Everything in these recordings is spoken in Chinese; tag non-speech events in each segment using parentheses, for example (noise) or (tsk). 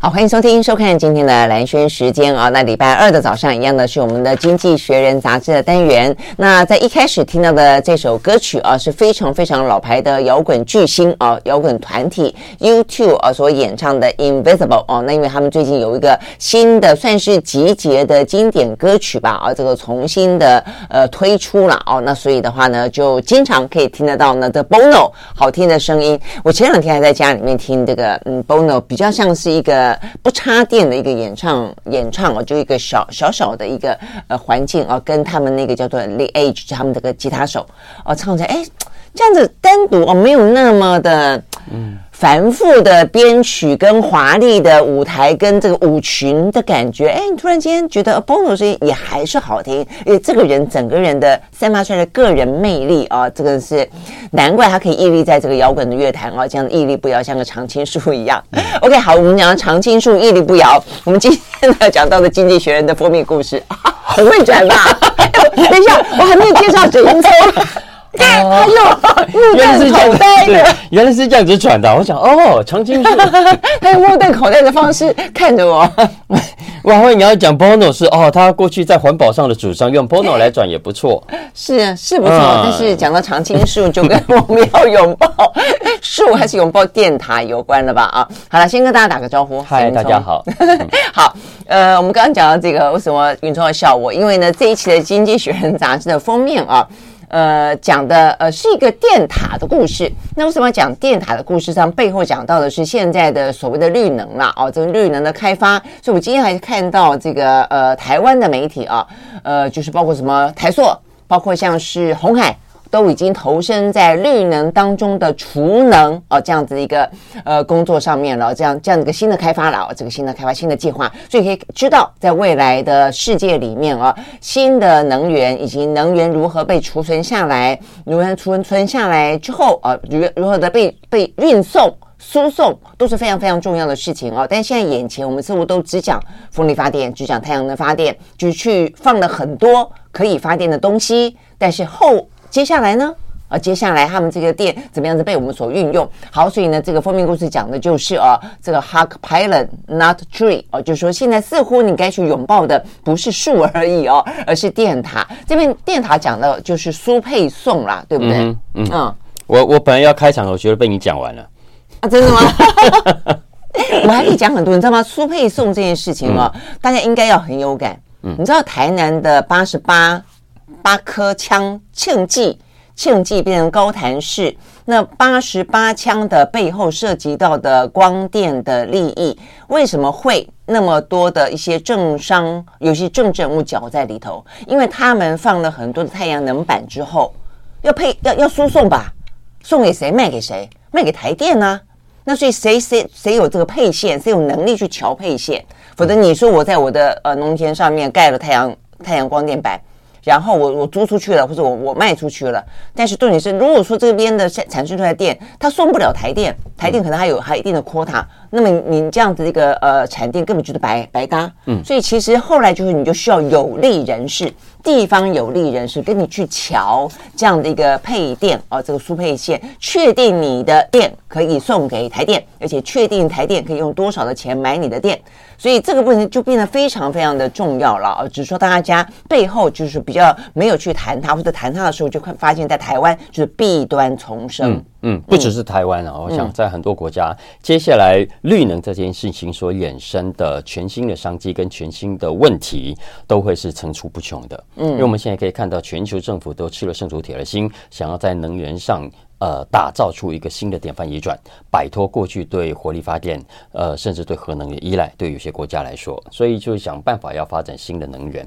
好，欢迎收听、收看今天的兰轩时间啊。那礼拜二的早上一样的是我们的《经济学人》杂志的单元。那在一开始听到的这首歌曲啊，是非常非常老牌的摇滚巨星啊，摇滚团体 U2 啊所演唱的《Invisible》哦。那因为他们最近有一个新的算是集结的经典歌曲吧啊，这个重新的呃推出了哦。那所以的话呢，就经常可以听得到呢的 Bono 好听的声音。我前两天还在家里面听这个嗯 Bono，比较像是一个。不插电的一个演唱演唱哦，就一个小小小的一个呃环境哦，跟他们那个叫做 The Edge，他们这个吉他手哦唱起来，哎，这样子单独哦没有那么的嗯。繁复的编曲跟华丽的舞台跟这个舞群的感觉，哎，你突然间觉得 Bono 声音也还是好听，因为这个人整个人的散发出来的个人魅力啊，这个是难怪他可以屹立在这个摇滚的乐坛啊，这样屹立不摇，像个常青树一样。OK，好，我们讲常青树屹立不摇，我们今天呢讲到的《经济学人》的封面故事，(laughs) 很会转吧？(laughs) 等一下，我还没有介绍主人公。他又目瞪口呆的，原来是这样子转的。我想，哦，常青树，(laughs) 他用目瞪口呆的方式看着我。我还以为你要讲 Bono 是哦，他过去在环保上的主张，用 Bono 来转也不错。是啊，是不错。嗯、但是讲到常青树，就跟我们要拥抱树还是拥抱电塔有关了吧？啊，好了，先跟大家打个招呼。嗨，大家好。(laughs) 好，呃，我们刚刚讲到这个，为什么云聪要笑我？因为呢，这一期的《经济学人》杂志的封面啊。呃，讲的呃是一个电塔的故事。那为什么讲电塔的故事上背后讲到的是现在的所谓的绿能啦？哦，这个绿能的开发。所以我们今天还看到这个呃台湾的媒体啊，呃，就是包括什么台塑，包括像是鸿海。都已经投身在绿能当中的储能哦，这样子一个呃工作上面了，这样这样一个新的开发了，这个新的开发新的计划，所以可以知道，在未来的世界里面啊，新的能源以及能源如何被储存下来，如何储存下来之后啊，如如何的被被运送、输送，都是非常非常重要的事情哦。但现在眼前我们似乎都只讲风力发电，只讲太阳能发电，就去放了很多可以发电的东西，但是后。接下来呢？啊，接下来他们这个店怎么样子被我们所运用？好，所以呢，这个封面故事讲的就是啊，这个 Hark Pilot Not Tree 啊，就是说现在似乎你该去拥抱的不是树而已哦，(laughs) 而是电塔。这边电塔讲的就是苏配送啦，对不对？嗯，嗯，嗯我我本来要开场，我觉得被你讲完了啊，真的吗？(laughs) 我还可以讲很多，你知道吗？苏配送这件事情啊，嗯、大家应该要很有感。嗯，你知道台南的八十八。八颗枪庆记，庆记变成高谈市。那八十八枪的背后涉及到的光电的利益，为什么会那么多的一些政商，有些政治人物搅在里头？因为他们放了很多的太阳能板之后，要配要要输送吧，送给谁？卖给谁？卖给台电呢、啊？那所以谁谁谁有这个配线？谁有能力去调配线？否则你说我在我的呃农田上面盖了太阳太阳光电板。然后我我租出去了，或者我我卖出去了，但是重点是，如果说这边的产产生出来的电，它送不了台电，台电可能还有还有一定的 quota，那么你这样子一个呃产电根本就是白白搭，嗯，所以其实后来就是你就需要有利人士，地方有利人士跟你去瞧这样的一个配电啊、这个输配线，确定你的电可以送给台电，而且确定台电可以用多少的钱买你的电。所以这个部分就变得非常非常的重要了啊！只是说大家背后就是比较没有去谈它，或者谈它的时候，就会发现，在台湾就是弊端丛生。嗯，不只是台湾啊，我想在很多国家，接下来绿能这件事情所衍生的全新的商机跟全新的问题，都会是层出不穷的。嗯，因为我们现在可以看到，全球政府都吃了圣主铁了心，想要在能源上。呃，打造出一个新的典范移转，摆脱过去对火力发电，呃，甚至对核能的依赖。对有些国家来说，所以就想办法要发展新的能源。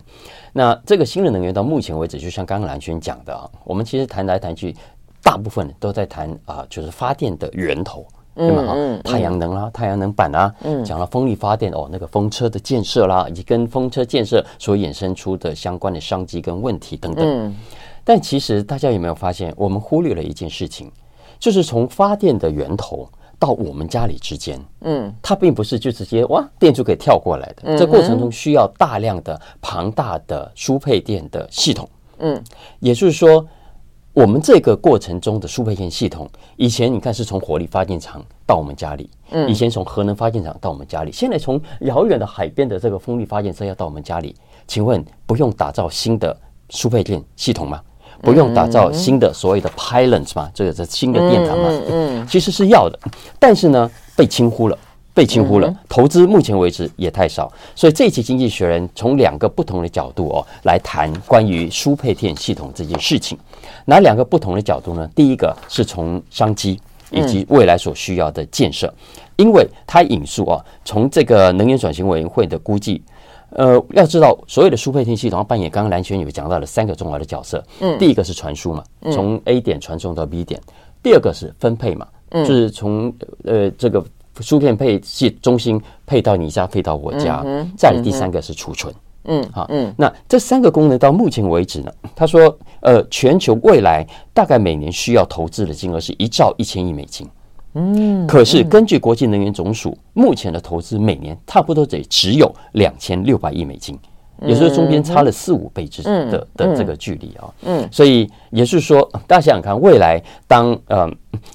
那这个新的能源到目前为止，就像刚刚蓝轩讲的啊，我们其实谈来谈去，大部分都在谈啊、呃，就是发电的源头，对吗？嗯嗯、太阳能啦，太阳能板啊，嗯，讲了风力发电哦，那个风车的建设啦，以及跟风车建设所衍生出的相关的商机跟问题等等。嗯。但其实大家有没有发现，我们忽略了一件事情，就是从发电的源头到我们家里之间，嗯，它并不是就直接哇电就可以跳过来的，嗯。这过程中需要大量的庞大的输配电的系统，嗯，也就是说，我们这个过程中的输配电系统，以前你看是从火力发电厂到我们家里，嗯，以前从核能发电厂到我们家里，现在从遥远的海边的这个风力发电车要到我们家里，请问不用打造新的输配电系统吗？不用打造新的所谓的 pylons 吗？这个是新的电厂吗？嗯，其实是要的，但是呢，被轻忽了。被轻忽了，投资目前为止也太少，所以这一期《经济学人》从两个不同的角度哦来谈关于输配电系统这件事情。哪两个不同的角度呢？第一个是从商机以及未来所需要的建设，因为它引述哦，从这个能源转型委员会的估计，呃，要知道所有的输配电系统要扮演刚刚蓝璇有讲到了三个重要的角色。嗯，第一个是传输嘛，从 A 点传送到 B 点；第二个是分配嘛，就是从呃这个。输片配系中心配到你家，配到我家。再来第三个是储存。嗯，好，嗯，那这三个功能到目前为止呢，他说，呃，全球未来大概每年需要投资的金额是一兆一千亿美金。嗯，可是根据国际能源总署目前的投资，每年差不多得只有两千六百亿美金。也就是中间差了四五倍之的的这个距离啊，嗯，所以也是说，大家想想看，未来当呃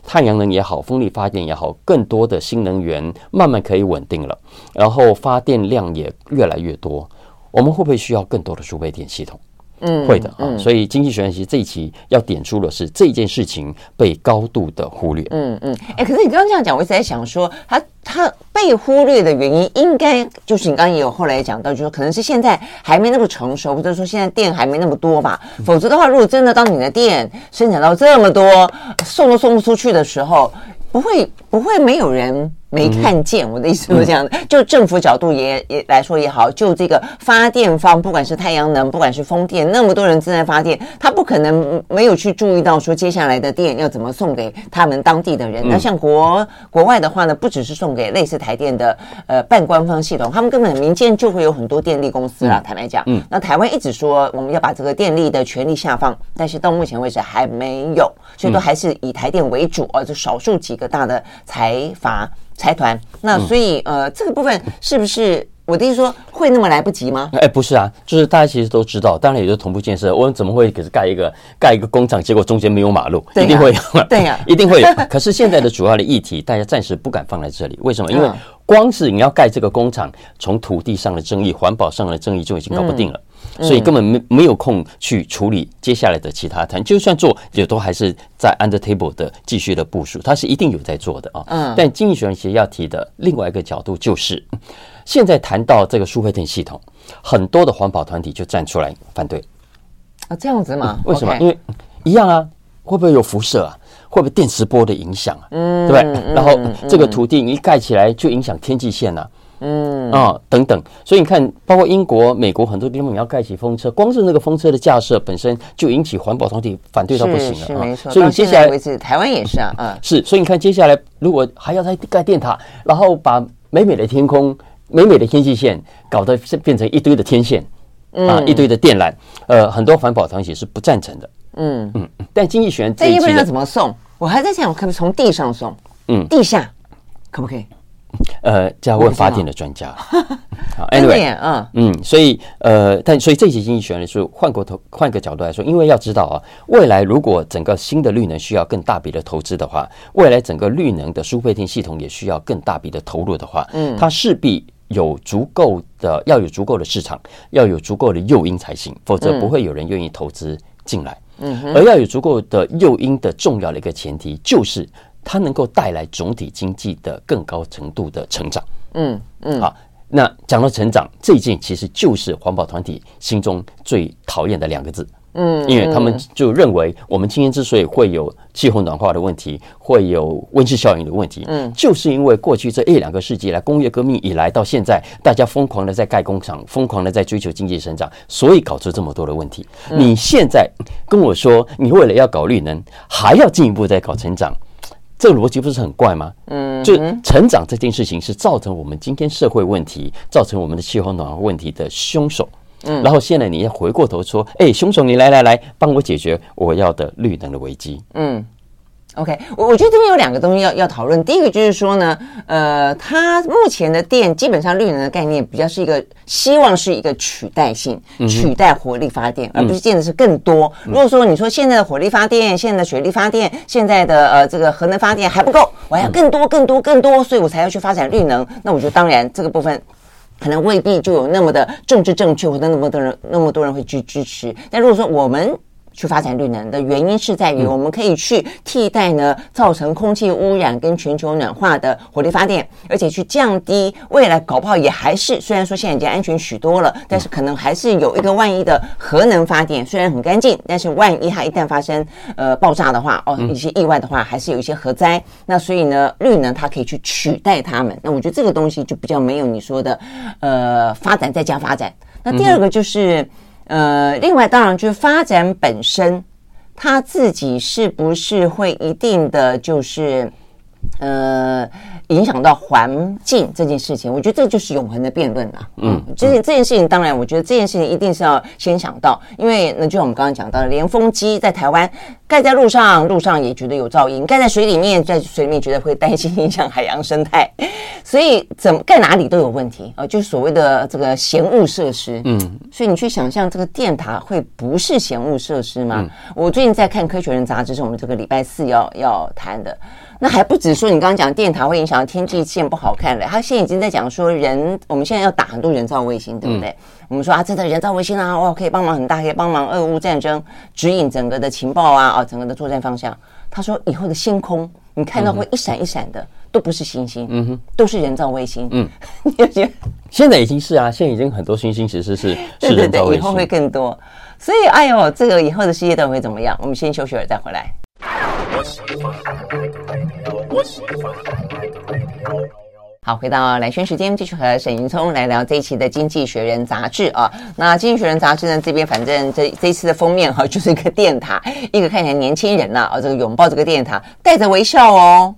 太阳能也好，风力发电也好，更多的新能源慢慢可以稳定了，然后发电量也越来越多，我们会不会需要更多的输配电系统？嗯，会的啊。所以经济学人其实这一期要点出的是这件事情被高度的忽略。嗯嗯，哎，可是你刚刚这样讲，我一直在想说他。它被忽略的原因，应该就是你刚刚也有后来讲到，就是可能是现在还没那么成熟，或者说现在店还没那么多吧。否则的话，如果真的当你的店生产到这么多，送都送不出去的时候，不会不会没有人。没看见，我的意思是这样的。就政府角度也也来说也好，就这个发电方，不管是太阳能，不管是风电，那么多人正在发电，他不可能没有去注意到说接下来的电要怎么送给他们当地的人。那像国国外的话呢，不只是送给类似台电的呃半官方系统，他们根本民间就会有很多电力公司啦。坦白讲，嗯，那台湾一直说我们要把这个电力的权利下放，但是到目前为止还没有，所以都还是以台电为主，而就少数几个大的财阀。财团，那所以呃，这个部分是不是我的意思说会那么来不及吗？哎，不是啊，就是大家其实都知道，当然也就同步建设。我们怎么会可是盖一个盖一个工厂，结果中间没有马路？一定会有，对呀，(laughs) 一定会有。可是现在的主要的议题，大家暂时不敢放在这里，为什么？因为光是你要盖这个工厂，从土地上的争议、环保上的争议就已经搞不定了。所以根本没没有空去处理接下来的其他谈，就算做也都还是在 under table 的继续的部署，它是一定有在做的啊。嗯。但经济学人其实要提的另外一个角度就是，现在谈到这个输配电系统，很多的环保团体就站出来反对。啊，这样子吗？为什么？因为一样啊，会不会有辐射啊？会不会电磁波的影响啊？嗯，对不对？然后这个土地你一盖起来就影响天际线啊。嗯啊、哦，等等，所以你看，包括英国、美国很多地方，你要盖起风车，光是那个风车的架设本身就引起环保团体反对到不行了。没错。所以接下来为止，台湾也是啊，嗯，是。所以你看，接下来如果还要再盖电塔，然后把美美的天空、美美的天际线搞得变成一堆的天线，啊，一堆的电缆，呃，很多环保团体是不赞成的。嗯嗯。但经济学人这一般要怎么送？我还在想，我可不可以从地上送？嗯，地下可不可以？呃，就要问发电的专家。好，(laughs) Anyway，嗯嗯，所以呃，但所以这些经济学人说，换过头换个角度来说，因为要知道啊，未来如果整个新的绿能需要更大笔的投资的话，未来整个绿能的输配电系统也需要更大笔的投入的话，嗯，它势必有足够的要有足够的市场，要有足够的诱因才行，否则不会有人愿意投资进来。嗯，而要有足够的诱因的重要的一个前提就是。它能够带来总体经济的更高程度的成长。嗯嗯，好，那讲到成长，这一件其实就是环保团体心中最讨厌的两个字。嗯，因为他们就认为，我们今天之所以会有气候暖化的问题，会有温室效应的问题，嗯，就是因为过去这一两个世纪来，工业革命以来到现在，大家疯狂的在盖工厂，疯狂的在追求经济成长，所以搞出这么多的问题。你现在跟我说，你为了要搞绿能，还要进一步再搞成长？这个逻辑不是很怪吗？嗯，就成长这件事情是造成我们今天社会问题、造成我们的气候暖化问题的凶手。嗯，然后现在你要回过头说，哎，凶手，你来来来，帮我解决我要的绿能的危机。嗯，OK，我我觉得这边有两个东西要要讨论。第一个就是说呢，呃，它目前的电基本上绿能的概念比较是一个希望是一个取代性，取代火力发电，而不是建的是更多。如果说你说现在的火力发电、现在的水力发电、现在的呃这个核能发电还不够，我还要更多、更多、更多，所以我才要去发展绿能。那我觉得当然这个部分可能未必就有那么的政治正确，或者那么多人那么多人会去支持。但如果说我们去发展绿能的原因是在于，我们可以去替代呢造成空气污染跟全球暖化的火力发电，而且去降低未来搞不好也还是虽然说现在已经安全许多了，但是可能还是有一个万一的核能发电，虽然很干净，但是万一它一旦发生呃爆炸的话，哦一些意外的话，还是有一些核灾。那所以呢，绿能它可以去取代它们。那我觉得这个东西就比较没有你说的呃发展再加发展。那第二个就是。呃，另外当然就是发展本身，他自己是不是会一定的就是呃影响到环境这件事情？我觉得这就是永恒的辩论了。嗯，这件这件事情当然，我觉得这件事情一定是要先想到，因为那就像我们刚刚讲到的，连风机在台湾。盖在路上，路上也觉得有噪音；盖在水里面，在水里面觉得会担心影响海洋生态。(laughs) 所以怎么盖哪里都有问题啊，就是所谓的这个嫌物设施。嗯，所以你去想象这个电塔会不是嫌物设施吗？嗯、我最近在看《科学人》杂志，是我们这个礼拜四要要谈的。那还不止说你刚刚讲电塔会影响天际线不好看了，他现在已经在讲说人，我们现在要打很多人造卫星，对不对？嗯我们说啊，这的人造卫星啊，哇，可以帮忙很大，可以帮忙俄乌战争指引整个的情报啊，啊，整个的作战方向。他说以后的星空，你看到会一闪一闪的，都不是星星，嗯哼，都是人造卫星。嗯，你觉得？现在已经是啊，现在已经很多星星其实是是人造卫星，以后会更多。所以，哎呦，这个以后的世界到底会怎么样？我们先休息会儿再回来。好，回到蓝轩时间，继续和沈云聪来聊这一期的《经济学人》杂志啊。那《经济学人》杂志呢，这边反正这这一次的封面哈、啊，就是一个电塔，一个看起来年轻人呐啊，这个拥抱这个电塔，带着微笑哦。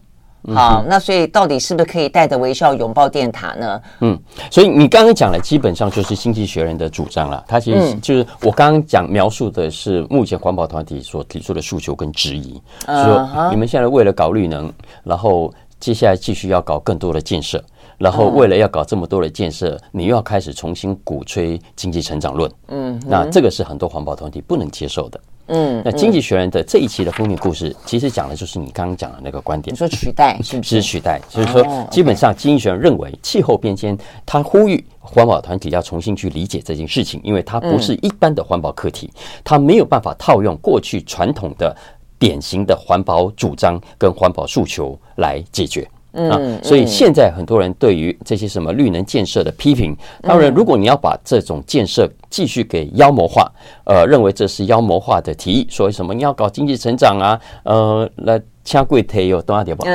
好，那所以到底是不是可以带着微笑拥抱电塔呢？嗯，所以你刚刚讲的基本上就是《经济学人》的主张了。他其实就是我刚刚讲描述的是目前环保团体所提出的诉求跟质疑，说你们现在为了搞绿能，然后。接下来继续要搞更多的建设，然后为了要搞这么多的建设，你又要开始重新鼓吹经济成长论。嗯，那这个是很多环保团体不能接受的。嗯，那《经济学人》的这一期的封面故事，其实讲的就是你刚刚讲的那个观点。你说取代是不是？是取代，就是说，基本上《经济学人》认为气候变迁，他呼吁环保团体要重新去理解这件事情，因为它不是一般的环保课题，它没有办法套用过去传统的。典型的环保主张跟环保诉求来解决，嗯，啊，所以现在很多人对于这些什么绿能建设的批评，当然，如果你要把这种建设继续给妖魔化，呃，认为这是妖魔化的提议，说什么你要搞经济成长啊，呃，来掐贵腿有多少点不好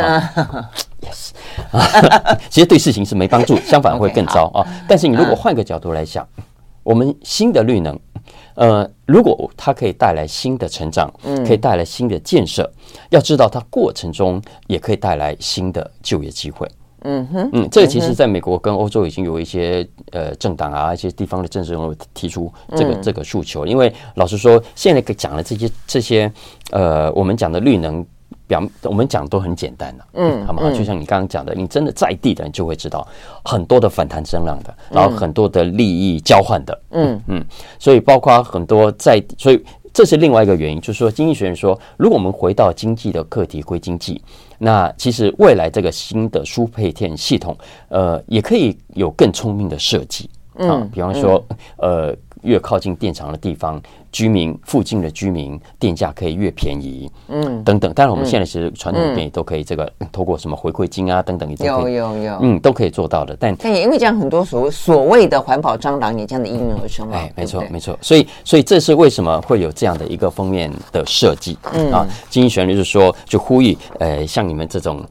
？Yes，(laughs) 其实对事情是没帮助，相反会更糟 (laughs) 啊。但是你如果换个角度来想，我们新的绿能。呃，如果它可以带来新的成长，嗯，可以带来新的建设，要知道它过程中也可以带来新的就业机会。嗯哼，嗯，这个其实在美国跟欧洲已经有一些呃政党啊，一些地方的政治人物提出这个这个诉求。因为老实说，现在讲的这些这些呃，我们讲的绿能。表我们讲都很简单的，嗯，好吗？就像你刚刚讲的，你真的在地的人就会知道很多的反弹声浪的，然后很多的利益交换的，嗯。嗯，所以包括很多在，所以这是另外一个原因，就是说经济学人说，如果我们回到经济的课题归经济，那其实未来这个新的输配电系统，呃，也可以有更聪明的设计，啊，比方说，呃。越靠近电厂的地方，居民附近的居民电价可以越便宜，嗯，等等。当然，我们现在其实传统电也都可以这个透过什么回馈金啊等等，有有有，嗯，都可以做到的。但但也因为这样，很多所谓所谓的环保蟑螂也这样的应运而生了。哎，没错没错。所以所以这是为什么会有这样的一个封面的设计？嗯啊，经济学人就是说，就呼吁呃，像你们这种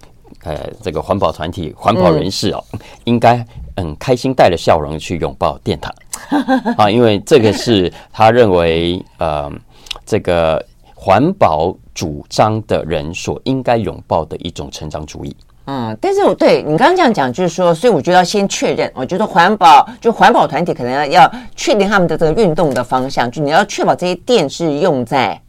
呃这个环保团体、环保人士哦，应该很开心带着笑容去拥抱电塔。(laughs) 啊，因为这个是他认为，呃，这个环保主张的人所应该拥抱的一种成长主义。嗯，但是我对你刚刚这样讲，就是说，所以我觉得要先确认，我觉得环保就环保团体可能要要确定他们的这个运动的方向，就你要确保这些电是用在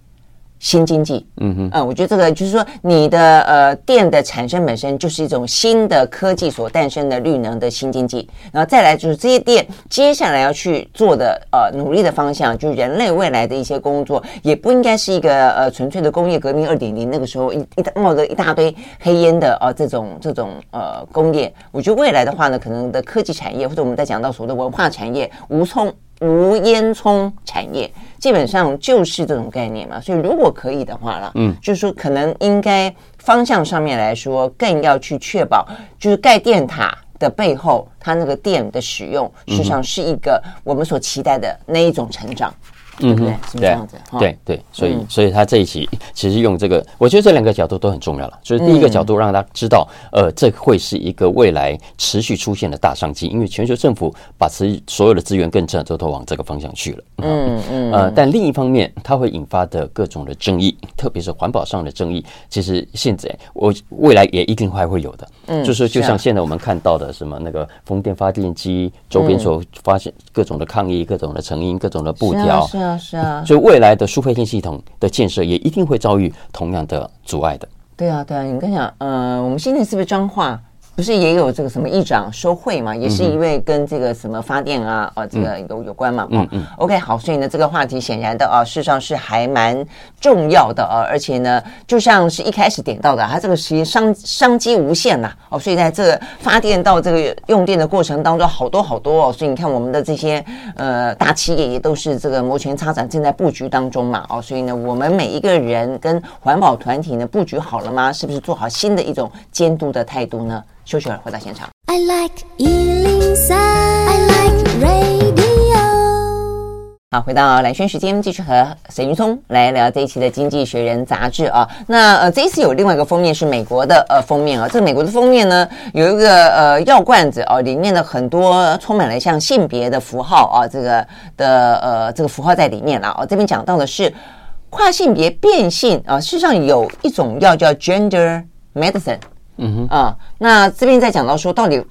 新经济，嗯哼，嗯，我觉得这个就是说，你的呃电的产生本身就是一种新的科技所诞生的绿能的新经济，然后再来就是这些电接下来要去做的呃努力的方向，就是人类未来的一些工作，也不应该是一个呃纯粹的工业革命二点零那个时候一一冒着一大堆黑烟的呃这种这种呃工业，我觉得未来的话呢，可能的科技产业或者我们在讲到所谓的文化产业，无葱无烟囱产业。基本上就是这种概念嘛，所以如果可以的话了，嗯，就是说可能应该方向上面来说，更要去确保，就是盖电塔的背后，它那个电的使用，实际上是一个我们所期待的那一种成长。嗯，对，是这样子。对对，所以所以他这一期其实用这个，我觉得这两个角度都很重要了。就是第一个角度，让他知道，呃，这会是一个未来持续出现的大商机，因为全球政府把持所有的资源更正都都往这个方向去了。嗯嗯。呃，但另一方面，它会引发的各种的争议，特别是环保上的争议，其实现在我未来也一定还会有的。嗯，就是就像现在我们看到的什么那个风电发电机周边所发现各种的抗议、各种的成因、各种的布条。是啊，是啊，所以未来的输配电系统的建设也一定会遭遇同样的阻碍的。对啊，对啊，你跟你讲，呃，我们现在是不是彰化？不是也有这个什么议长收贿嘛？也是因为跟这个什么发电啊，呃、嗯啊，这个有有关嘛？嗯嗯。OK，好，所以呢，这个话题显然的啊，事实上是还蛮重要的啊，而且呢，就像是一开始点到的，它这个其实商商机无限呐。哦，所以在这个发电到这个用电的过程当中，好多好多哦。所以你看，我们的这些呃大企业也都是这个摩拳擦掌，正在布局当中嘛。哦，所以呢，我们每一个人跟环保团体呢，布局好了吗？是不是做好新的一种监督的态度呢？休息会儿，回到现场。I like 103, I like radio。好，回到蓝轩时间，继续和沈云聪来聊这一期的《经济学人》杂志啊。那呃，这一次有另外一个封面是美国的呃封面啊。这个美国的封面呢，有一个呃药罐子哦，里面的很多充满了像性别的符号啊，这个的呃这个符号在里面了啊。这边讲到的是跨性别变性啊，事实上有一种药叫 Gender Medicine。嗯哼啊，那这边在讲到说，到底 (tsk)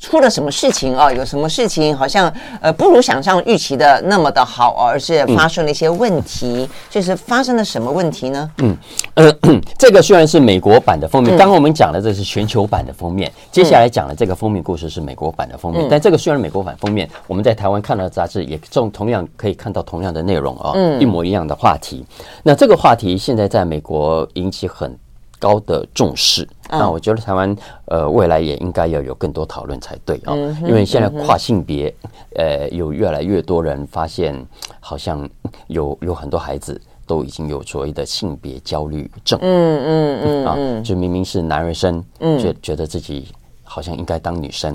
出了什么事情啊？有什么事情好像呃不如想象预期的那么的好，而是发生了一些问题。嗯、就是发生了什么问题呢？嗯呃，(clears throat) 这个虽然是美国版的封面，刚刚我们讲的这是全球版的封面，嗯、接下来讲的这个封面故事是美国版的封面。嗯、但这个虽然美国版封面，我们在台湾看到的杂志也同同样可以看到同样的内容啊，嗯、一模一样的话题。那这个话题现在在美国引起很高的重视，那我觉得台湾呃未来也应该要有更多讨论才对啊，因为现在跨性别呃有越来越多人发现，好像有有很多孩子都已经有所谓的性别焦虑症，嗯嗯嗯啊，就明明是男儿身，觉觉得自己好像应该当女生，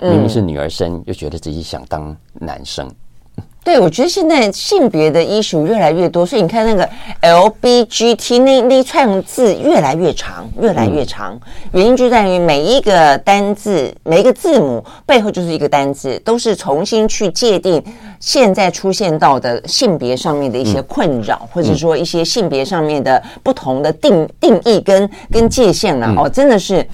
明明是女儿身，又觉得自己想当男生。对，我觉得现在性别的 issue 越来越多，所以你看那个 LBGT 那那串字越来越长，越来越长。原因就在于每一个单字、每一个字母背后就是一个单字，都是重新去界定现在出现到的性别上面的一些困扰，或者说一些性别上面的不同的定定义跟跟界限啊，哦，真的是。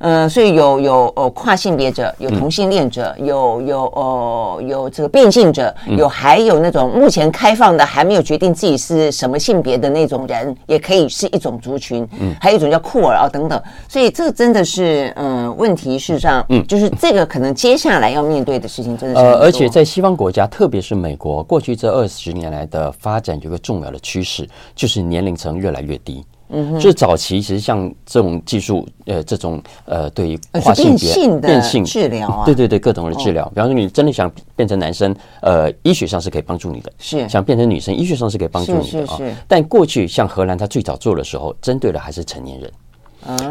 呃，所以有有呃跨性别者，有同性恋者，嗯、有有呃有这个变性者，有还有那种目前开放的还没有决定自己是什么性别的那种人，也可以是一种族群。嗯，还有一种叫酷儿啊等等。所以这真的是嗯、呃、问题，事实上嗯就是这个可能接下来要面对的事情真的是。呃，而且在西方国家，特别是美国，过去这二十年来的发展有个重要的趋势，就是年龄层越来越低。嗯，就是早期其实像这种技术，呃，这种呃，对于跨性别变性治疗啊，对对对，各种的治疗。比方说，你真的想变成男生，呃，医学上是可以帮助你的；是想变成女生，医学上是可以帮助你的啊。但过去像荷兰，它最早做的时候，针对的还是成年人。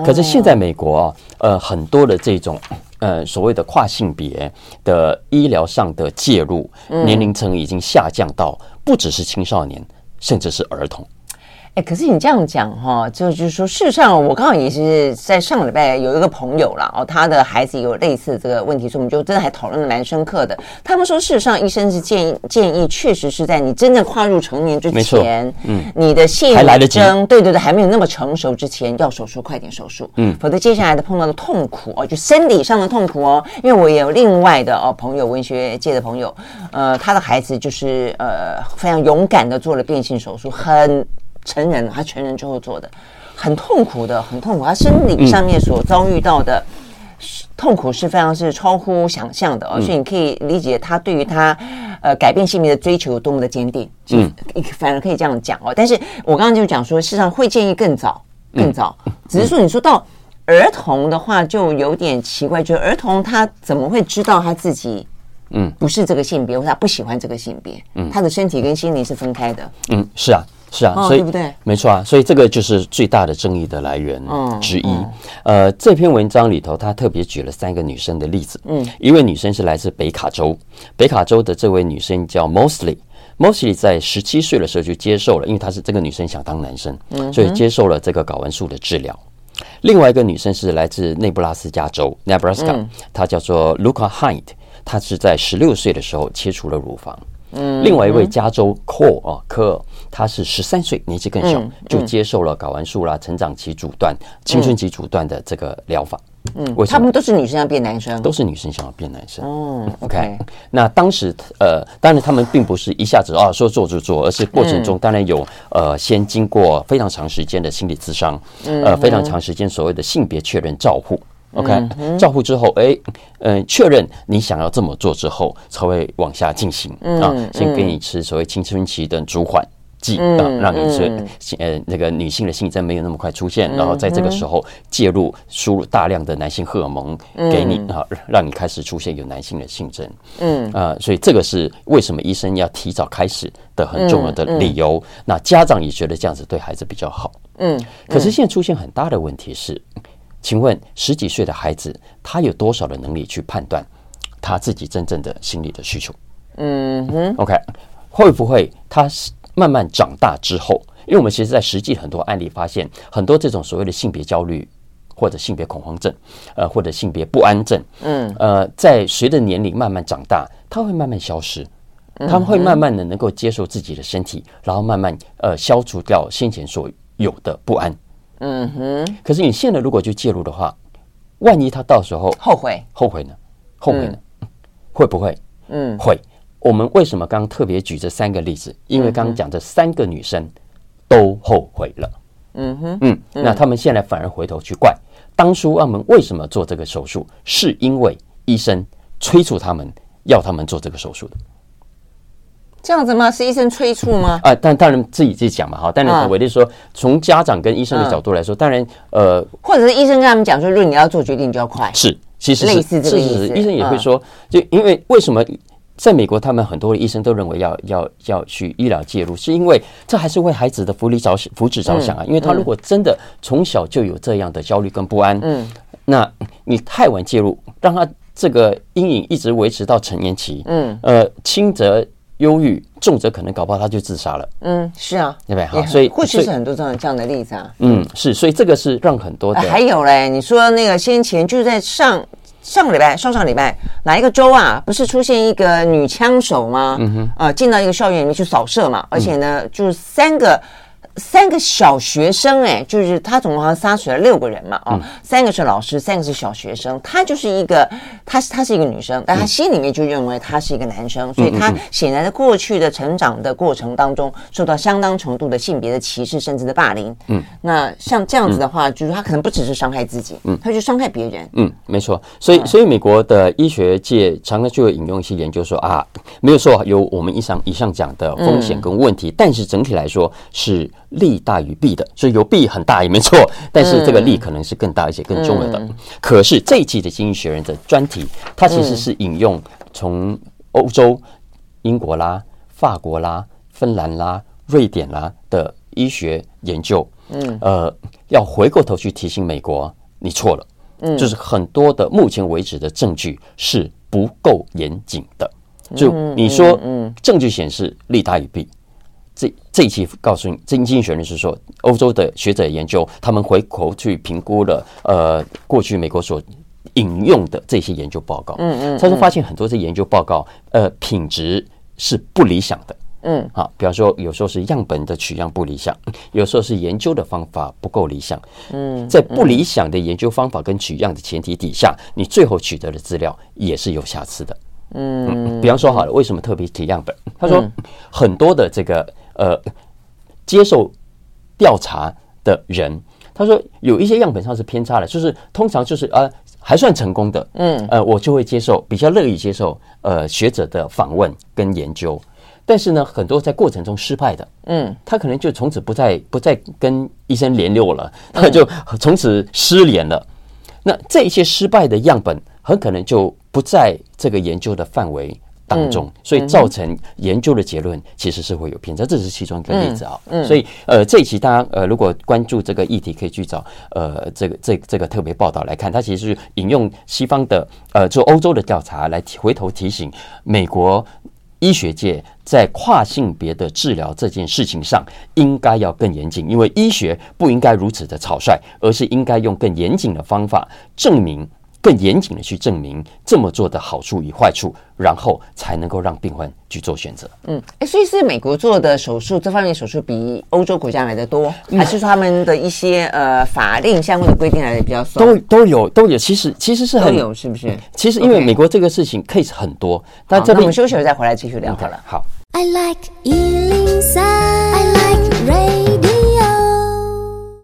可是现在美国啊，呃，很多的这种呃所谓的跨性别的医疗上的介入，年龄层已经下降到不只是青少年，甚至是儿童。哎，可是你这样讲哈，就就是说，事实上，我刚好也是在上个礼拜有一个朋友了哦，他的孩子有类似这个问题，所以我们就真的还讨论的蛮深刻的。他们说，事实上，医生是建议建议，确实是在你真正跨入成年之前，嗯，你的性征，还来得及，对对对，还没有那么成熟之前，要手术，快点手术，嗯，否则接下来的碰到的痛苦哦，就生理上的痛苦哦。因为我也有另外的哦朋友，文学界的朋友，呃，他的孩子就是呃非常勇敢的做了变性手术，很。成人了，他成人之后做的，很痛苦的，很痛苦。他生理上面所遭遇到的痛苦是非常是超乎想象的，哦，所以你可以理解他对于他呃改变性别的追求有多么的坚定。嗯，反而可以这样讲哦。但是我刚刚就讲说，事实上会建议更早，更早，只是说你说到。儿童的话就有点奇怪，就是儿童他怎么会知道他自己嗯不是这个性别，或者他不喜欢这个性别？嗯，他的身体跟心灵是分开的。嗯，是啊，是啊，哦、所以对不对？没错啊，所以这个就是最大的争议的来源之一。嗯嗯、呃，这篇文章里头，他特别举了三个女生的例子。嗯，一位女生是来自北卡州，北卡州的这位女生叫 Mosley。Mosley 在十七岁的时候就接受了，因为她是这个女生想当男生，嗯，所以接受了这个睾丸素的治疗。另外一个女生是来自内布拉斯加州 （Nebraska），她叫做 Luca Hind，她是在十六岁的时候切除了乳房。嗯，另外一位加州 Cole 啊科尔，她是十三岁，年纪更小，就接受了睾丸素啦、成长期阻断、青春期阻断的这个疗法。嗯，为什么他们都是女生要变男生，都是女生想要变男生。嗯，OK。那当时呃，当然他们并不是一下子啊说做就做，而是过程中当然有呃先经过非常长时间的心理咨商，呃非常长时间所谓的性别确认照护。OK，照护之后，哎，嗯，确认你想要这么做之后，才会往下进行啊，先给你吃所谓青春期的舒缓。嗯，让你是呃那个女性的性征没有那么快出现，然后在这个时候介入输入大量的男性荷尔蒙给你啊，让你开始出现有男性的性征。嗯啊，所以这个是为什么医生要提早开始的很重要的理由。那家长也觉得这样子对孩子比较好。嗯，可是现在出现很大的问题是，请问十几岁的孩子他有多少的能力去判断他自己真正的心理的需求？嗯哼，OK，会不会他是？慢慢长大之后，因为我们其实，在实际很多案例发现，很多这种所谓的性别焦虑，或者性别恐慌症，呃，或者性别不安症，嗯，呃，在随着年龄慢慢长大，它会慢慢消失，他们会慢慢的能够接受自己的身体，然后慢慢呃消除掉先前所有的不安，嗯哼。可是你现在如果去介入的话，万一他到时候后悔，后悔呢？后悔呢？会不会？嗯，会。我们为什么刚刚特别举这三个例子？因为刚刚讲这三个女生都后悔了。嗯哼，嗯，那他们现在反而回头去怪当初他们为什么做这个手术，是因为医生催促他们要他们做这个手术的。这样子吗？是医生催促吗？啊，但当然自己自己讲嘛，哈。当然，我就说从家长跟医生的角度来说，当然，呃，或者是医生跟他们讲说，如果你要做决定，就要快。是，其实类似这个意思。医生也会说，就因为为什么？在美国，他们很多的医生都认为要要要去医疗介入，是因为这还是为孩子的福利着想、福祉着想啊。因为他如果真的从小就有这样的焦虑跟不安，嗯，那你太晚介入，让他这个阴影一直维持到成年期，嗯，呃，轻则忧郁，重则可能搞不好他就自杀了。嗯，是啊，对不对？好，所以过去是很多这样这样的例子啊。嗯，是，所以这个是让很多的还有嘞，你说那个先前就在上。上个礼拜，上上礼拜，哪一个州啊？不是出现一个女枪手吗？嗯哼，呃，进到一个校园里面去扫射嘛，而且呢，就是三个。三个小学生，哎，就是他总共好像杀死了六个人嘛，哦，三个是老师，三个是小学生。他就是一个，他他是一个女生，但他心里面就认为他是一个男生，所以他显然在过去的成长的过程当中，受到相当程度的性别的歧视，甚至的霸凌。嗯，那像这样子的话，就是他可能不只是伤害自己，嗯，他就伤害别人。嗯，没错。所以，所以美国的医学界常常就会引用一些研究说啊，没有说有我们以上以上讲的风险跟问题，但是整体来说是。利大于弊的，所以有弊很大也没错，但是这个利可能是更大一些、更重要的。可是这一期的《经济学人》的专题，它其实是引用从欧洲、英国啦、法国啦、芬兰啦、瑞典啦的医学研究，嗯，呃，要回过头去提醒美国，你错了，嗯，就是很多的目前为止的证据是不够严谨的，就你说，嗯，证据显示利大于弊。这这一期告诉你，经济学人是说，欧洲的学者研究，他们回头去评估了呃过去美国所引用的这些研究报告，嗯嗯，他就发现很多这研究报告呃品质是不理想的，嗯，好，比方说有时候是样本的取样不理想，(laughs) 有时候是研究的方法不够理想，嗯，在不理想的研究方法跟取样的前提底下，你最后取得的资料也是有瑕疵的，嗯，比方说好了，为什么特别提样本？他说很多的这个。呃，接受调查的人，他说有一些样本上是偏差的，就是通常就是呃还算成功的，嗯，呃，我就会接受比较乐意接受呃学者的访问跟研究。但是呢，很多在过程中失败的，嗯，他可能就从此不再不再跟医生联络了，他就从此失联了。那这一些失败的样本，很可能就不在这个研究的范围当中，所以造成研究的结论其实是会有偏差。这是其中一个例子啊。所以呃，这一期大家呃如果关注这个议题，可以去找呃这个这这个特别报道来看。它其实是引用西方的呃做欧洲的调查来回头提醒美国。医学界在跨性别的治疗这件事情上，应该要更严谨，因为医学不应该如此的草率，而是应该用更严谨的方法证明。更严谨的去证明这么做的好处与坏处，然后才能够让病患去做选择。嗯，哎，所以是美国做的手术，这方面手术比欧洲国家来的多，还是说他们的一些呃法令相关的规定来的比较松？都都有都有，其实其实是很有，是不是？其实因为美国这个事情 case 很多，但这边我们休息了再回来继续聊好了。好。I like 103, I like radio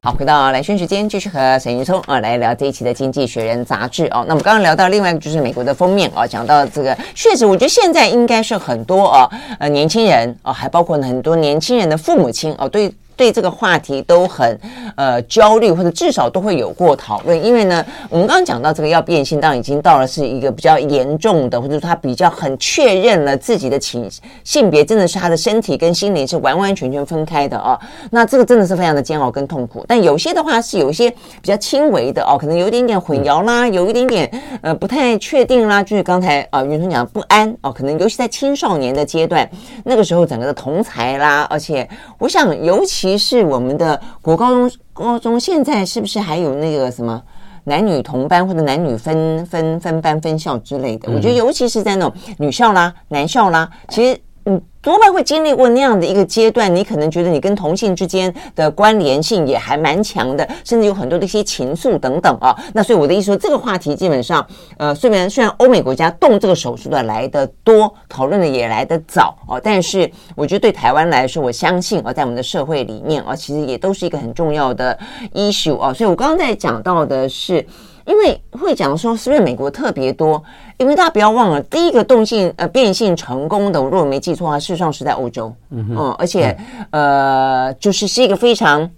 好，回到来宣时间，继续和沈云聪啊来聊这一期的《经济学人》杂志哦。那我们刚刚聊到另外一个就是美国的封面啊，讲到这个，确实我觉得现在应该是很多啊呃年轻人啊，还包括很多年轻人的父母亲哦对。对这个话题都很呃焦虑，或者至少都会有过讨论。因为呢，我们刚刚讲到这个要变性，当然已经到了是一个比较严重的，或者说他比较很确认了自己的性性别，真的是他的身体跟心灵是完完全全分开的啊。那这个真的是非常的煎熬跟痛苦。但有些的话是有一些比较轻微的哦，可能有一点点混淆啦，有一点点呃不太确定啦，就是刚才啊云聪讲的不安哦，可能尤其在青少年的阶段，那个时候整个的同才啦，而且我想尤其。其是我们的国高中高中现在是不是还有那个什么男女同班或者男女分分分班分校之类的？我觉得尤其是在那种女校啦、男校啦，其实。嗯，多半会经历过那样的一个阶段，你可能觉得你跟同性之间的关联性也还蛮强的，甚至有很多的一些情愫等等啊。那所以我的意思说，这个话题基本上，呃，虽然虽然欧美国家动这个手术的来得多，讨论的也来得早哦，但是我觉得对台湾来说，我相信啊，在我们的社会里面啊，其实也都是一个很重要的 issue 啊。所以我刚刚在讲到的是。因为会讲说，是不是美国特别多？因为大家不要忘了，第一个动性呃变性成功的，我如果没记错的话，事实上是在欧洲，嗯嗯，而且呃，就是是一个非常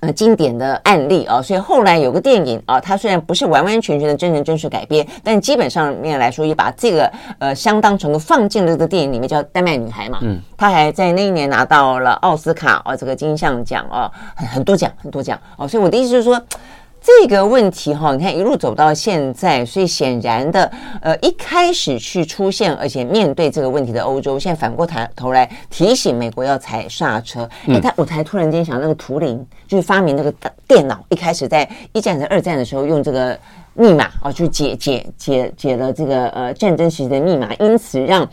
呃经典的案例啊。所以后来有个电影啊，它虽然不是完完全全的真人真事改编，但基本上面来说，也把这个呃相当程度放进了这个电影里面，叫《丹麦女孩》嘛。嗯，她还在那一年拿到了奥斯卡啊这个金像奖啊，很很多奖很多奖哦。所以我的意思就是说。这个问题哈，你看一路走到现在，所以显然的，呃，一开始去出现，而且面对这个问题的欧洲，现在反过头头来提醒美国要踩刹车。哎，他我才突然间想，那个图灵就是发明那个电脑，一开始在一战和二战的时候用这个密码啊，去解解解解了这个呃战争时期的密码，因此让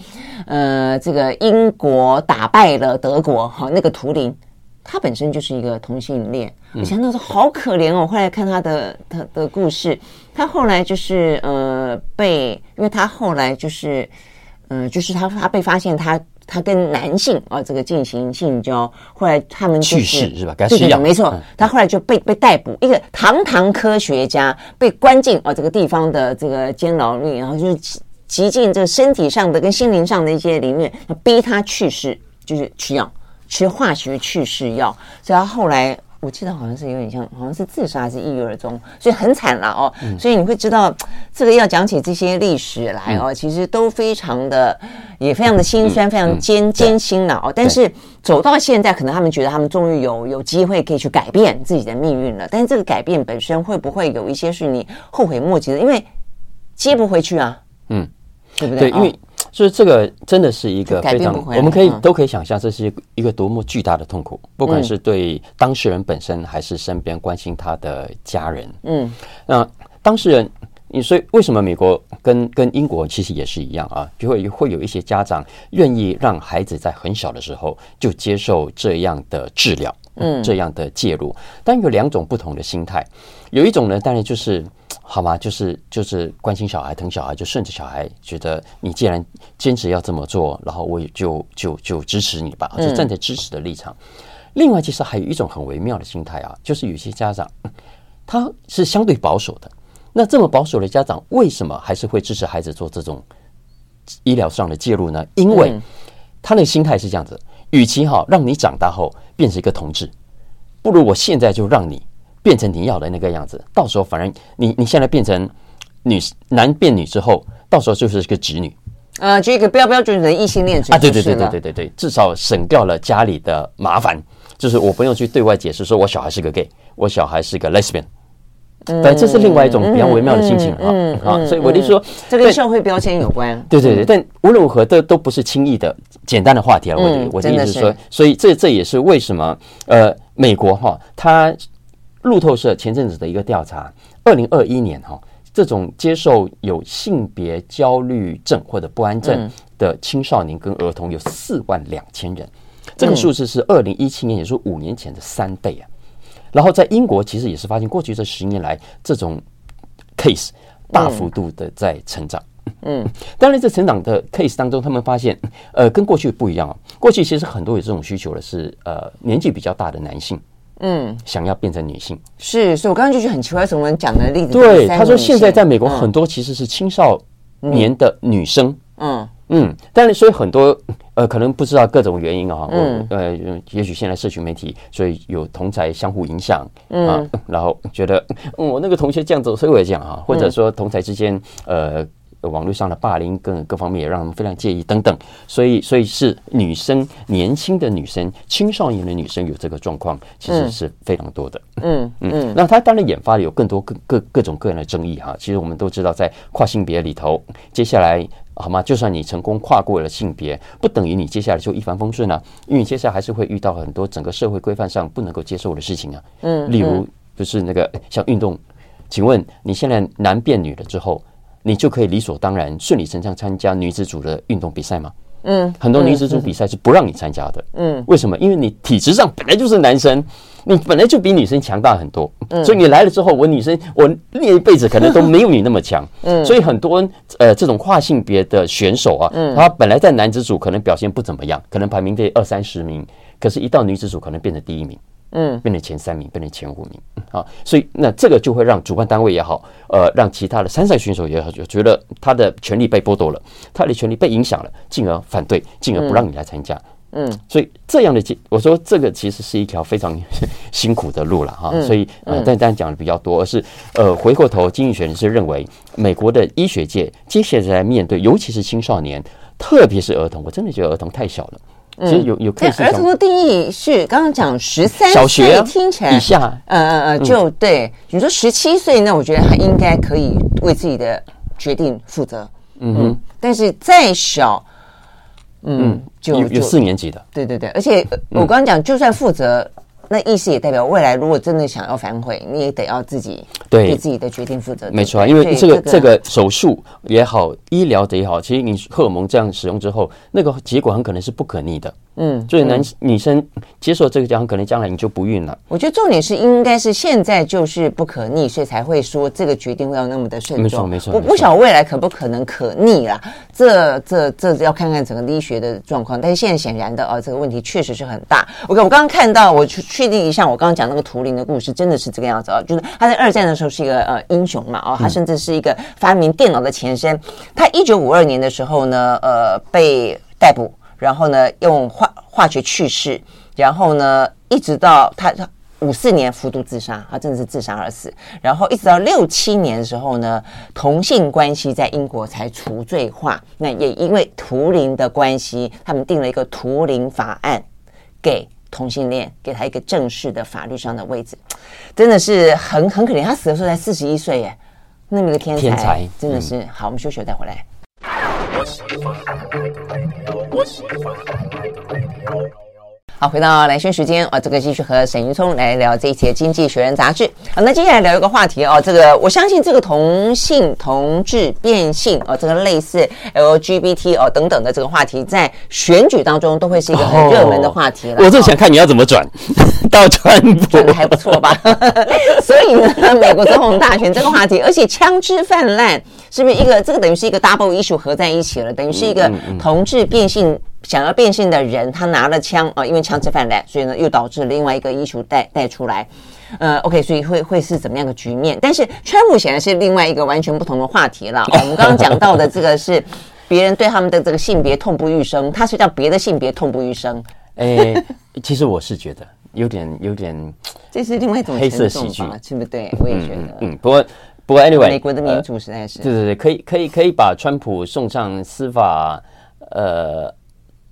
呃这个英国打败了德国。哈，那个图灵。他本身就是一个同性恋，我想到说好可怜哦。后来看他的他的故事，他后来就是呃被，因为他后来就是嗯、呃，就是他他被发现他他跟男性啊、呃、这个进行性交，后来他们、就是、去世是吧？对对对，没错。他后来就被被逮捕，一个堂堂科学家被关进啊、呃、这个地方的这个监牢里，然后就是极尽这个身体上的跟心灵上的一些凌虐，逼他去世，就是吃药。吃化学去世药，所以他后来我记得好像是有点像，好像是自杀还是抑郁而终，所以很惨了哦。嗯、所以你会知道，这个要讲起这些历史来哦，嗯、其实都非常的，也非常的心酸，嗯、非常艰、嗯、艰辛了哦。但是走到现在，可能他们觉得他们终于有有机会可以去改变自己的命运了。但是这个改变本身会不会有一些是你后悔莫及的？因为接不回去啊，嗯，对不对？对，因为。所以这个真的是一个非常，我们可以都可以想象，这是一个多么巨大的痛苦，不管是对当事人本身，还是身边关心他的家人。嗯，那当事人，你所以为什么美国跟跟英国其实也是一样啊？就会会有一些家长愿意让孩子在很小的时候就接受这样的治疗，嗯，这样的介入。但有两种不同的心态，有一种呢，当然就是。好吗？就是就是关心小孩、疼小孩，就顺着小孩，觉得你既然坚持要这么做，然后我也就就就支持你吧，就站在支持的立场。另外，其实还有一种很微妙的心态啊，就是有些家长他是相对保守的。那这么保守的家长，为什么还是会支持孩子做这种医疗上的介入呢？因为他那个心态是这样子：与其哈让你长大后变成一个同志，不如我现在就让你变成你要的那个样子。到时候反而你你现在变成女男变女之后，到时候就是一个直女。呃，就一个标标准准的异性恋啊，对对对对对对对，至少省掉了家里的麻烦，就是我不用去对外解释说我小孩是个 gay，我小孩是个 lesbian，但这是另外一种比较微妙的心情啊啊，所以我就说这跟社会标签有关，对对对，但无论如何都都不是轻易的简单的话题啊，我的我的意思是说，所以这这也是为什么呃，美国哈，它路透社前阵子的一个调查，二零二一年哈。这种接受有性别焦虑症或者不安症的青少年跟儿童有四万两千人，这个数字是二零一七年，也就是五年前的三倍啊。然后在英国，其实也是发现过去这十年来，这种 case 大幅度的在成长。嗯，(laughs) 当然，在成长的 case 当中，他们发现，呃，跟过去不一样啊。过去其实很多有这种需求的是，呃，年纪比较大的男性。嗯，想要变成女性。是，所以我刚刚就觉得很奇怪，什么讲的例子？对，他说现在在美国很多其实是青少年的女生，嗯。嗯，但是所以很多呃可能不知道各种原因啊，嗯。呃，也许现在社群媒体，所以有同才相互影响，嗯，然后觉得我那个同学这样子，所以我也这样哈，或者说同才之间呃。网络上的霸凌跟各方面也让他们非常介意等等，所以所以是女生年轻的女生、青少年的女生有这个状况，其实是非常多的。嗯嗯，那他当然引发了有更多各各各种各样的争议哈。其实我们都知道，在跨性别里头，接下来好吗？就算你成功跨过了性别，不等于你接下来就一帆风顺啊，因为你接下来还是会遇到很多整个社会规范上不能够接受的事情啊。嗯，例如就是那个像运动，请问你现在男变女了之后，你就可以理所当然、顺理成章参加女子组的运动比赛吗？嗯，很多女子组比赛是不让你参加的。嗯，为什么？因为你体质上本来就是男生，你本来就比女生强大很多。嗯，所以你来了之后，我女生我练一辈子可能都没有你那么强。嗯，所以很多呃这种跨性别的选手啊，嗯，他本来在男子组可能表现不怎么样，可能排名在二三十名，可是一到女子组可能变成第一名。嗯，变成前三名，变成前五名，啊，所以那这个就会让主办单位也好，呃，让其他的参赛选手也好，就觉得他的权利被剥夺了，他的权利被影响了，进而反对，进而不让你来参加。嗯，所以这样的，我说这个其实是一条非常 (laughs) 辛苦的路了哈。所以呃，但但讲的比较多，而是呃，回过头，经济学人是认为，美国的医学界接下来在面对，尤其是青少年，特别是儿童，我真的觉得儿童太小了。其实有有可以。儿童的定义是刚刚讲十三小学听起来以下，呃呃呃，就对。你说十七岁，那我觉得他应该可以为自己的决定负责。嗯哼，但是再小，嗯，就有有四年级的。对对对，而且我刚刚讲，就算负责。那意思也代表未来，如果真的想要反悔，你也得要自己对自己的决定负责。没错啊，因为这个这个手术也好，医疗的也好，其实你荷尔蒙这样使用之后，那个结果很可能是不可逆的。嗯，所以男女生接受这个讲，可能将来你就不孕了。我觉得重点是应该是现在就是不可逆，所以才会说这个决定会要那么的慎重。没错，没错。我不晓得未来可不可能可逆啦，这这这要看看整个医学的状况。但是现在显然的啊，这个问题确实是很大。OK，我刚刚看到，我去确定一下，我刚刚讲那个图灵的故事，真的是这个样子啊，就是他在二战的时候是一个呃英雄嘛，哦，他甚至是一个发明电脑的前身。他一九五二年的时候呢，呃，被逮捕。然后呢，用化化学去世，然后呢，一直到他五四年服毒自杀，他真的是自杀而死。然后一直到六七年的时候呢，同性关系在英国才除罪化。那也因为图灵的关系，他们定了一个图灵法案，给同性恋给他一个正式的法律上的位置。真的是很很可怜，他死的时候才四十一岁耶，那么一个天才，天才真的是。嗯、好，我们休息再回来。喜欢可爱的猫。好，回到蓝轩时间啊，这个继续和沈云聪来聊这一期《经济学人》杂志。好，那接下来聊一个话题哦，这个我相信这个同性、同志、变性哦，这个类似 LGBT 哦等等的这个话题，在选举当中都会是一个很热门的话题了。我正想看你要怎么转 (laughs) 到川普，转的还不错吧？(laughs) 所以呢，美国总统大选这个话题，而且枪支泛滥，是不是一个这个等于是一个 double issue 合在一起了？等于是一个同志变性。想要变性的人，他拿了枪啊、呃，因为枪支泛滥，所以呢，又导致另外一个 issue 带带出来。呃，OK，所以会会是怎么样的局面？但是川普显然是另外一个完全不同的话题了。(laughs) 我们刚刚讲到的这个是 (laughs) 别人对他们的这个性别痛不欲生，他是叫别的性别痛不欲生。哎，其实我是觉得有点有点，这是另外一种黑色喜剧，对不对？我也觉得。嗯，嗯，不过不过，anyway，美国的民主实在是，呃、对对对，可以可以可以把川普送上司法呃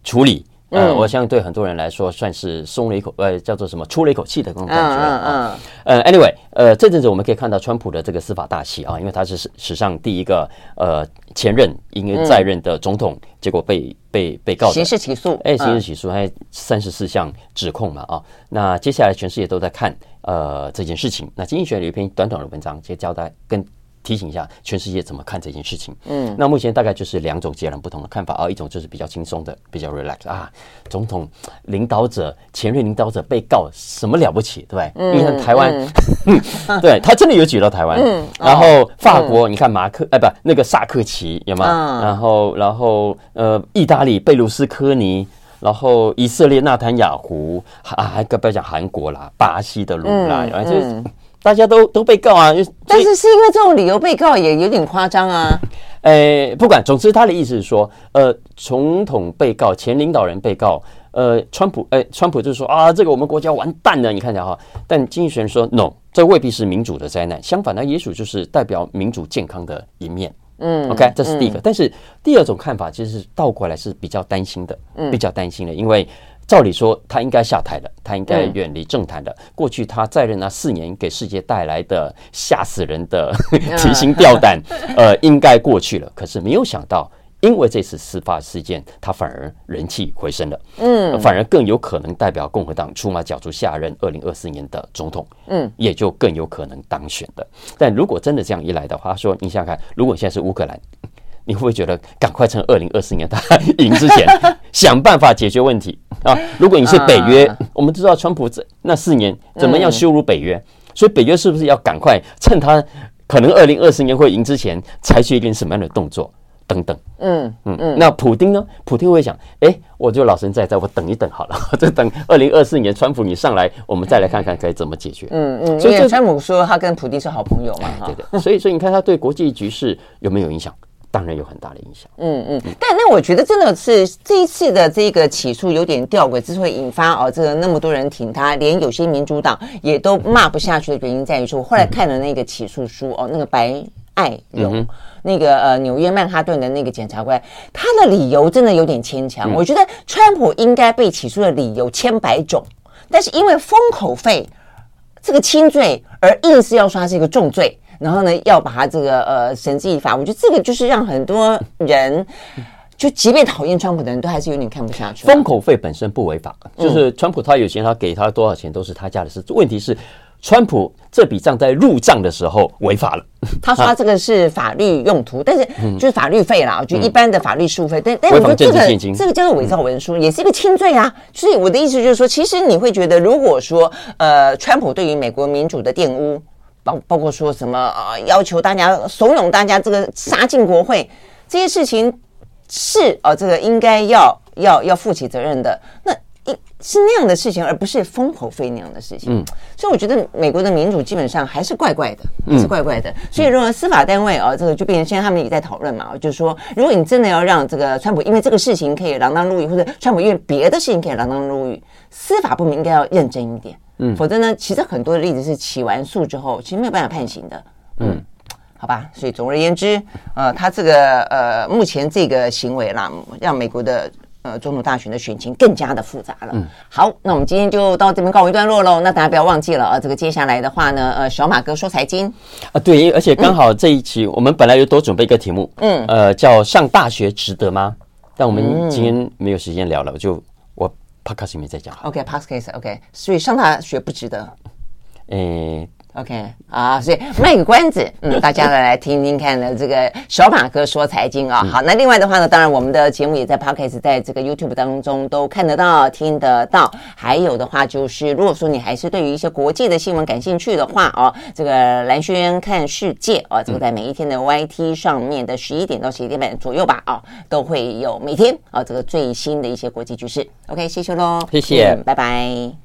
处理。嗯，我相信对很多人来说算是松了一口，呃，叫做什么，出了一口气的那种感觉啊。嗯，嗯，呃，anyway，呃，这阵子我们可以看到川普的这个司法大戏啊，因为他是史史上第一个呃前任因为在任的总统，结果被被被告刑事起诉，哎，刑事起诉，还三十四项指控嘛啊。那接下来全世界都在看呃这件事情。那经济学有一篇短短的文章，就交代跟。提醒一下全世界怎么看这件事情。嗯，那目前大概就是两种截然不同的看法啊，一种就是比较轻松的，比较 relax 啊，总统领导者前任领导者被告什么了不起，对不对？嗯，因为台湾，嗯、(laughs) 对他真的有举到台湾。嗯，然后法国，你看马克，哎，不，那个萨克奇有吗？然后，然后呃，意大利贝卢斯科尼，然后以色列纳坦雅胡啊，还不要讲韩国啦，巴西的卢拉，反正就是。大家都都被告啊，但是是因为这种理由被告也有点夸张啊。诶，(laughs) 不管，总之他的意思是说，呃，总统被告、前领导人被告，呃，川普，诶，川普就是说啊，这个我们国家完蛋了，你看一下哈。但经济学人说，no，这未必是民主的灾难，相反，它也许就是代表民主健康的一面。嗯，OK，这是第一个。嗯、但是第二种看法其实是倒过来是比较担心的，比较担心的，因为。照理说，他应该下台了，他应该远离政坛的。嗯、过去他在任那四年，给世界带来的吓死人的提心吊胆，呃，应该过去了。可是没有想到，因为这次司法事件，他反而人气回升了，嗯，反而更有可能代表共和党出马角逐下任二零二四年的总统，嗯，也就更有可能当选的。但如果真的这样一来的话，说你想想看，如果现在是乌克兰。你会不会觉得赶快趁二零二四年他赢之前 (laughs) 想办法解决问题啊？如果你是北约，我们知道川普这那四年怎么样羞辱北约，所以北约是不是要赶快趁他可能二零二四年会赢之前采取一点什么样的动作等等？嗯嗯嗯。那普丁呢？普丁会想，哎，我就老神在在，我等一等好了，(laughs) 就等二零二四年川普你上来，我们再来看看该怎么解决。嗯嗯。所以川普说他跟普丁是好朋友嘛？对对。所以所以你看他对国际局势有没有影响？当然有很大的影响。嗯嗯，但那我觉得真的是这一次的这个起诉有点吊诡，之所以引发哦这个那么多人挺他，连有些民主党也都骂不下去的原因在于说，我后来看了那个起诉书哦，那个白爱勇，那个呃纽约曼哈顿的那个检察官，他的理由真的有点牵强。我觉得川普应该被起诉的理由千百种，但是因为封口费这个轻罪，而硬是要说他是一个重罪。然后呢，要把他这个呃绳之以法，我觉得这个就是让很多人，就即便讨厌川普的人都还是有点看不下去。封口费本身不违法，就是川普他有钱，他给他多少钱都是他家的事。问题是，川普这笔账在入账的时候违法了。(laughs) 他说他这个是法律用途，但是就是法律费啦，就一般的法律事务费。但但我觉得这个这个叫做伪造文书，也是一个轻罪啊。所以我的意思就是说，其实你会觉得，如果说呃，川普对于美国民主的玷污。包包括说什么啊、呃，要求大家怂恿大家这个杀进国会，这些事情是啊、呃，这个应该要要要负起责任的。那一是那样的事情，而不是封口费那样的事情。嗯，所以我觉得美国的民主基本上还是怪怪的，还是怪怪的。所以，如果司法单位啊、呃，这个就变成现在他们也在讨论嘛，就是说，如果你真的要让这个川普因为这个事情可以锒铛入狱，或者川普因为别的事情可以锒铛入狱，司法部门应该要认真一点。嗯，否则呢，其实很多的例子是起完诉之后，其实没有办法判刑的。嗯，好吧，所以总而言之，呃，他这个呃，目前这个行为啦，让美国的呃总统大选的选情更加的复杂了。嗯，好，那我们今天就到这边告一段落喽。那大家不要忘记了啊，这个接下来的话呢，呃，小马哥说财经啊，对，而且刚好这一期我们本来有多准备一个题目，嗯，呃，叫上大学值得吗？但我们今天没有时间聊了，就我。Podcast 里面再讲。OK，Podcast，OK，所以上大学不值得。诶，OK 啊，所以卖个关子，嗯，(laughs) 大家来来听听看呢，这个小马哥说财经啊。好，那另外的话呢，当然我们的节目也在 Podcast，在这个 YouTube 当中都看得到、听得到。还有的话就是，如果说你还是对于一些国际的新闻感兴趣的话哦，这个蓝轩看世界哦，这个在每一天的 YT 上面的十一点到十一点半左右吧，哦，都会有每天啊这个最新的一些国际局势。OK，谢谢喽，谢谢，拜拜。